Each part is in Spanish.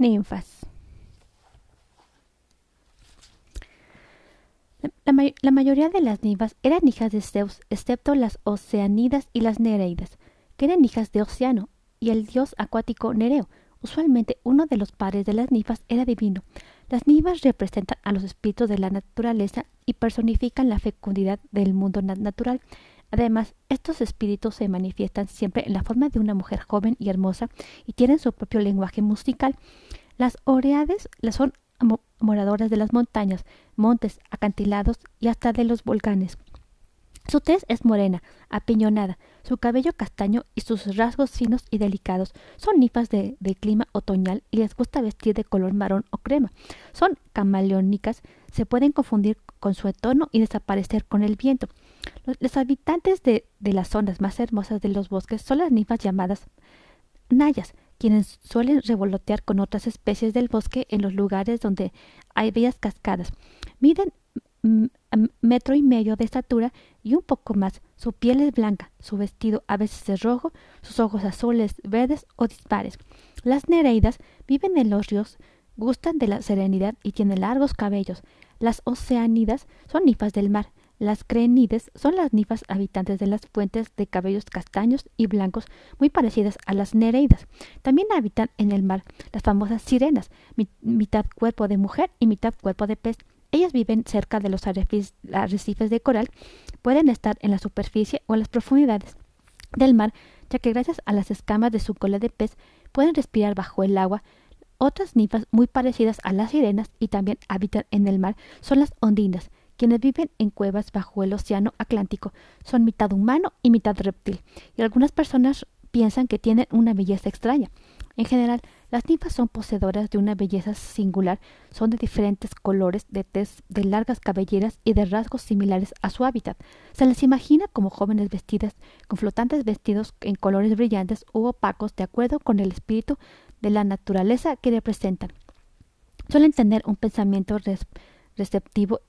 Ninfas. La, mayoría de las ninfas eran hijas de Zeus, excepto las Oceanidas y las Nereidas, que eran hijas de Oceano y el dios acuático Nereo. Usualmente uno de los padres de las ninfas era divino. Las ninfas representan a los espíritus de la naturaleza y personifican la fecundidad del mundo natural. Además, estos espíritus se manifiestan siempre en la forma de una mujer joven y hermosa y tienen su propio lenguaje musical. Las Oreades son moradoras de las montañas, montes, acantilados y hasta de los volcanes. Su tez es morena, apiñonada, su cabello castaño y sus rasgos finos y delicados. Son ninfas de, clima otoñal y les gusta vestir de color marrón o crema. Son camaleónicas, se pueden confundir con su entorno y desaparecer con el viento. Los, habitantes de, las zonas más hermosas de los bosques son las ninfas llamadas nayas, quienes suelen revolotear con otras especies del bosque en los lugares donde hay bellas cascadas. Miden metro y medio de estatura y un poco más. Su piel es blanca, su vestido a veces es rojo, sus ojos azules, verdes o dispares. Las nereidas viven en los ríos, gustan de la serenidad y tienen largos cabellos. Las oceánidas son ninfas del mar. Las crenides son las ninfas habitantes de las fuentes de cabellos castaños y blancos muy parecidas a las nereidas. También habitan en el mar las famosas sirenas, mitad cuerpo de mujer y mitad cuerpo de pez. Ellas viven cerca de los arrecifes de coral, pueden estar en la superficie o en las profundidades del mar, ya que gracias a las escamas de su cola de pez pueden respirar bajo el agua. Otras ninfas muy parecidas a las sirenas y también habitan en el mar son las ondinas, quienes viven en cuevas bajo el océano Atlántico son mitad humano y mitad reptil, y algunas personas piensan que tienen una belleza extraña. En general, las ninfas son poseedoras de una belleza singular, son de diferentes colores, de tez, de largas cabelleras y de rasgos similares a su hábitat. Se les imagina como jóvenes vestidas con flotantes vestidos en colores brillantes u opacos de acuerdo con el espíritu de la naturaleza que representan. Suelen tener un pensamiento receptivo,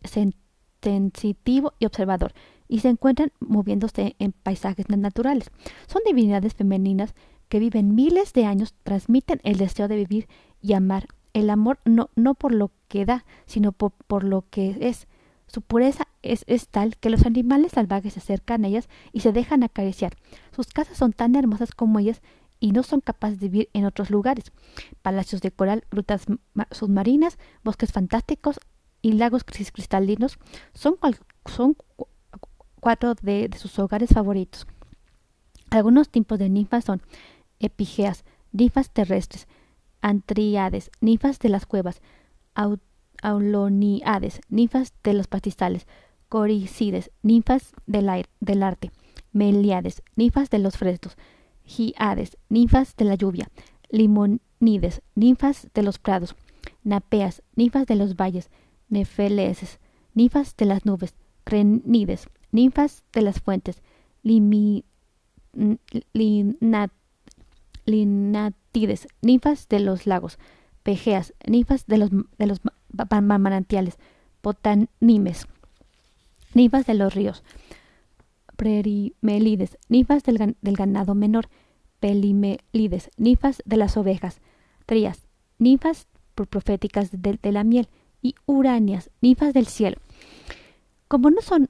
sensitivo y observador, y se encuentran moviéndose en paisajes naturales. Son divinidades femeninas que viven miles de años, transmiten el deseo de vivir y amar. El amor no, no por lo que da, sino por, por lo que es. Su pureza es, es, tal que los animales salvajes se acercan a ellas y se dejan acariciar. Sus casas son tan hermosas como ellas y no son capaces de vivir en otros lugares. Palacios de coral, grutas submarinas, bosques fantásticos, y lagos cristalinos son, son cuatro de, sus hogares favoritos. Algunos tipos de ninfas son epigeas, ninfas terrestres, antriades, ninfas de las cuevas, auloniades, ninfas de los pastizales, coricides, ninfas del, aire, del arte, meliades, ninfas de los frescos, giades, ninfas de la lluvia, limonides, ninfas de los prados, napeas, ninfas de los valles, nefeleses, ninfas de las nubes, crenides, ninfas de las fuentes, linatides, ninfas de los lagos, pejeas, ninfas de los, de los manantiales, potanimes, ninfas de los ríos, prerimelides, ninfas del, ganado menor, pelimelides, ninfas de las ovejas, trías, ninfas proféticas de la miel, y uranias, ninfas del cielo. Como no son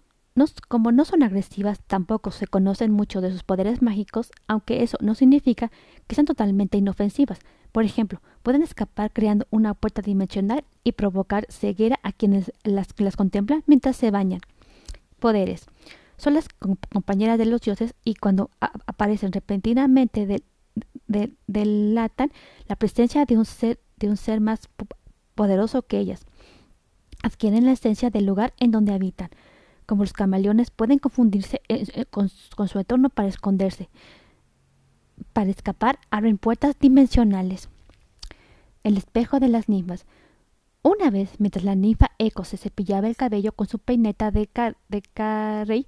como no son agresivas, tampoco se conocen mucho de sus poderes mágicos, aunque eso no significa que sean totalmente inofensivas. Por ejemplo, pueden escapar creando una puerta dimensional y provocar ceguera a quienes las, las contemplan mientras se bañan. Poderes. Son las compañeras de los dioses y cuando aparecen repentinamente delatan la presencia de un ser, de un ser más poderoso que ellas adquieren la esencia del lugar en donde habitan. Como los camaleones pueden confundirse eh, eh, con, su entorno para esconderse. Para escapar abren puertas dimensionales. El espejo de las ninfas. Una vez, mientras la ninfa Eco se cepillaba el cabello con su peineta de, de carrey,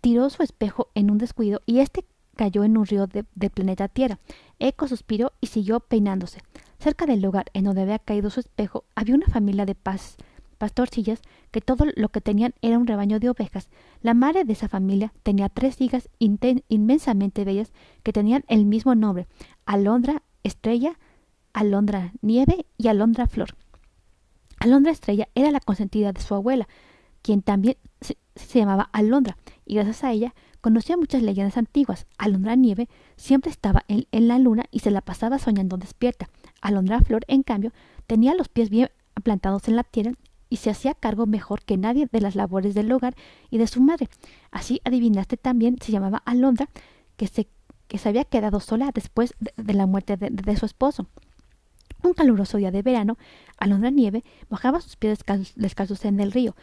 tiró su espejo en un descuido y este cayó en un río del planeta Tierra. Eco suspiró y siguió peinándose. Cerca del lugar en donde había caído su espejo había una familia de paz, pastorcillas que todo lo que tenían era un rebaño de ovejas. La madre de esa familia tenía tres hijas inmensamente bellas que tenían el mismo nombre, Alondra, Estrella, Alondra Nieve y Alondra Flor. Alondra Estrella era la consentida de su abuela, quien también se, llamaba Alondra, y gracias a ella conocía muchas leyendas antiguas. Alondra Nieve siempre estaba en, en, la luna y se la pasaba soñando despierta. Alondra Flor, en cambio, tenía los pies bien plantados en la tierra y se hacía cargo mejor que nadie de las labores del hogar y de su madre. Así adivinaste también se llamaba Alondra, que se, que se había quedado sola después de, la muerte de, su esposo. Un caluroso día de verano, Alondra Nieve mojaba sus pies descalzos en el río,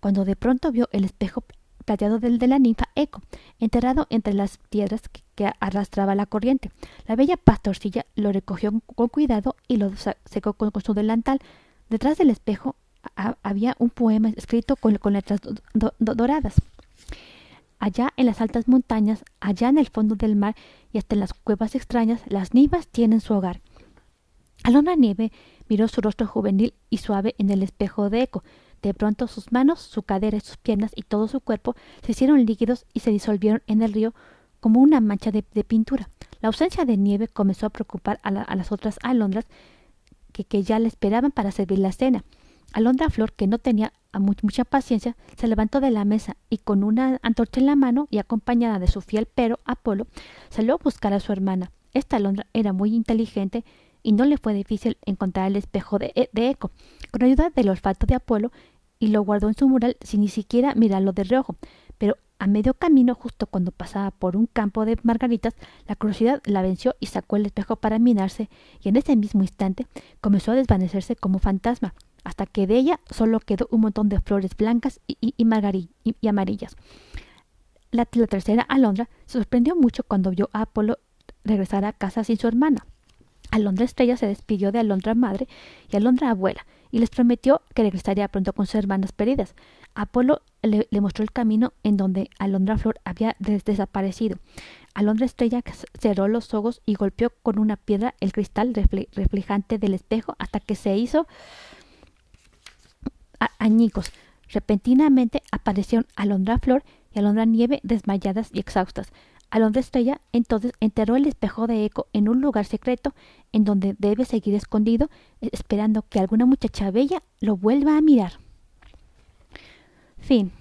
cuando de pronto vio el espejo plateado del de la ninfa Eco, enterrado entre las piedras que, arrastraba la corriente. La bella pastorcilla lo recogió con cuidado y lo secó con, su delantal. Detrás del espejo había un poema escrito con, letras doradas. Allá en las altas montañas, allá en el fondo del mar y hasta en las cuevas extrañas, las ninfas tienen su hogar. Alondra Nieve miró su rostro juvenil y suave en el espejo de eco. De pronto sus manos, su cadera sus piernas y todo su cuerpo se hicieron líquidos y se disolvieron en el río como una mancha de, pintura. La ausencia de nieve comenzó a preocupar a, las otras alondras que, que, ya le esperaban para servir la cena. Alondra Flor, que no tenía mucha paciencia, se levantó de la mesa y con una antorcha en la mano y acompañada de su fiel pero Apolo, salió a buscar a su hermana. Esta alondra era muy inteligente y no le fue difícil encontrar el espejo de, e, de Eco, con ayuda del olfato de Apolo, y lo guardó en su mural sin ni siquiera mirarlo de reojo. Pero a medio camino, justo cuando pasaba por un campo de margaritas, la curiosidad la venció y sacó el espejo para mirarse, y en ese mismo instante comenzó a desvanecerse como fantasma, hasta que de ella solo quedó un montón de flores blancas y amarillas. La, la tercera alondra se sorprendió mucho cuando vio a Apolo regresar a casa sin su hermana. Alondra Estrella se despidió de Alondra Madre y Alondra Abuela y les prometió que regresaría pronto con sus hermanas perdidas. Apolo le, mostró el camino en donde Alondra Flor había desaparecido. Alondra Estrella cerró los ojos y golpeó con una piedra el cristal reflejante del espejo hasta que se hizo añicos. Repentinamente aparecieron Alondra Flor y Alondra Nieve desmayadas y exhaustas. Alondra Estrella entonces enterró el espejo de eco en un lugar secreto en donde debe seguir escondido, esperando que alguna muchacha bella lo vuelva a mirar. Fin.